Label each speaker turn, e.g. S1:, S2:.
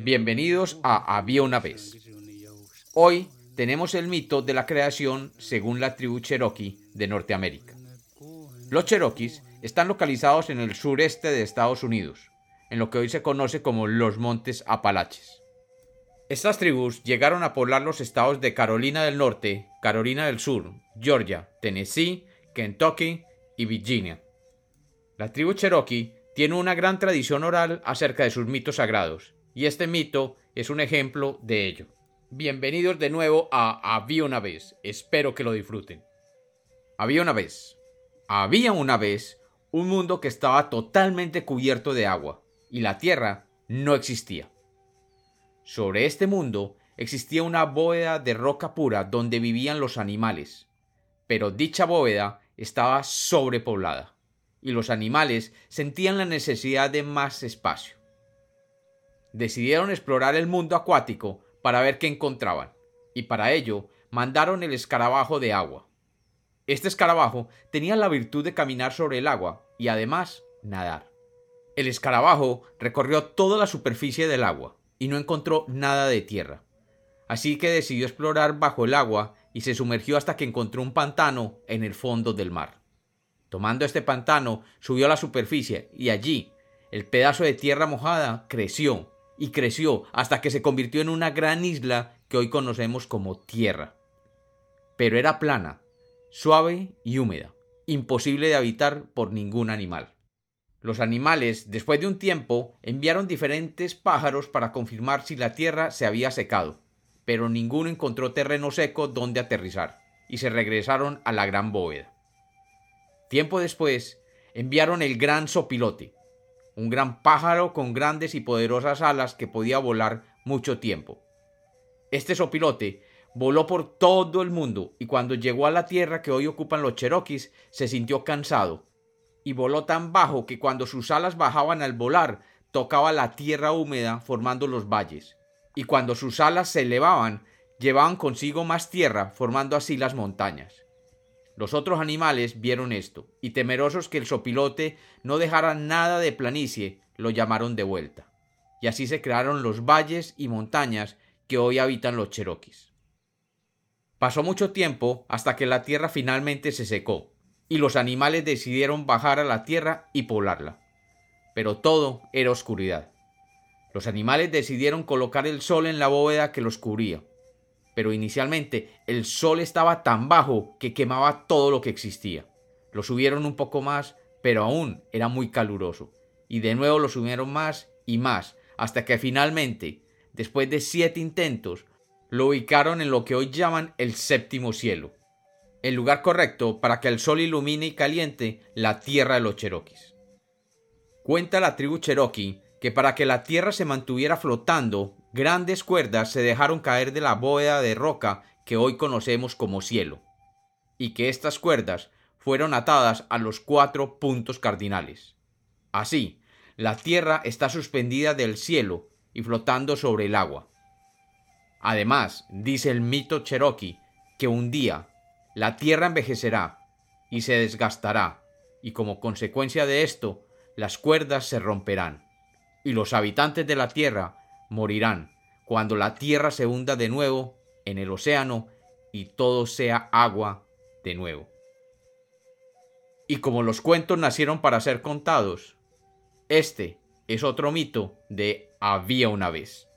S1: Bienvenidos a Había una vez. Hoy tenemos el mito de la creación según la tribu Cherokee de Norteamérica. Los Cherokees están localizados en el sureste de Estados Unidos, en lo que hoy se conoce como los Montes Apalaches. Estas tribus llegaron a poblar los estados de Carolina del Norte, Carolina del Sur, Georgia, Tennessee, Kentucky y Virginia. La tribu Cherokee tiene una gran tradición oral acerca de sus mitos sagrados, y este mito es un ejemplo de ello. Bienvenidos de nuevo a Había una vez, espero que lo disfruten. Había una vez. Había una vez un mundo que estaba totalmente cubierto de agua, y la tierra no existía. Sobre este mundo existía una bóveda de roca pura donde vivían los animales, pero dicha bóveda estaba sobrepoblada y los animales sentían la necesidad de más espacio. Decidieron explorar el mundo acuático para ver qué encontraban, y para ello mandaron el escarabajo de agua. Este escarabajo tenía la virtud de caminar sobre el agua y además nadar. El escarabajo recorrió toda la superficie del agua y no encontró nada de tierra. Así que decidió explorar bajo el agua y se sumergió hasta que encontró un pantano en el fondo del mar. Tomando este pantano, subió a la superficie y allí el pedazo de tierra mojada creció y creció hasta que se convirtió en una gran isla que hoy conocemos como tierra. Pero era plana, suave y húmeda, imposible de habitar por ningún animal. Los animales, después de un tiempo, enviaron diferentes pájaros para confirmar si la tierra se había secado, pero ninguno encontró terreno seco donde aterrizar, y se regresaron a la gran bóveda. Tiempo después, enviaron el gran sopilote, un gran pájaro con grandes y poderosas alas que podía volar mucho tiempo. Este sopilote voló por todo el mundo y cuando llegó a la tierra que hoy ocupan los Cherokees se sintió cansado y voló tan bajo que cuando sus alas bajaban al volar tocaba la tierra húmeda formando los valles y cuando sus alas se elevaban llevaban consigo más tierra formando así las montañas. Los otros animales vieron esto, y temerosos que el sopilote no dejara nada de planicie, lo llamaron de vuelta. Y así se crearon los valles y montañas que hoy habitan los cheroquis. Pasó mucho tiempo hasta que la tierra finalmente se secó, y los animales decidieron bajar a la tierra y poblarla. Pero todo era oscuridad. Los animales decidieron colocar el sol en la bóveda que los cubría, pero inicialmente el sol estaba tan bajo que quemaba todo lo que existía. Lo subieron un poco más, pero aún era muy caluroso, y de nuevo lo subieron más y más, hasta que finalmente, después de siete intentos, lo ubicaron en lo que hoy llaman el séptimo cielo, el lugar correcto para que el sol ilumine y caliente la tierra de los Cherokees. Cuenta la tribu Cherokee que para que la tierra se mantuviera flotando grandes cuerdas se dejaron caer de la bóveda de roca que hoy conocemos como cielo, y que estas cuerdas fueron atadas a los cuatro puntos cardinales. Así, la tierra está suspendida del cielo y flotando sobre el agua. Además, dice el mito cherokee que un día la tierra envejecerá y se desgastará, y como consecuencia de esto, las cuerdas se romperán, y los habitantes de la tierra morirán cuando la tierra se hunda de nuevo en el océano y todo sea agua de nuevo. Y como los cuentos nacieron para ser contados, este es otro mito de había una vez.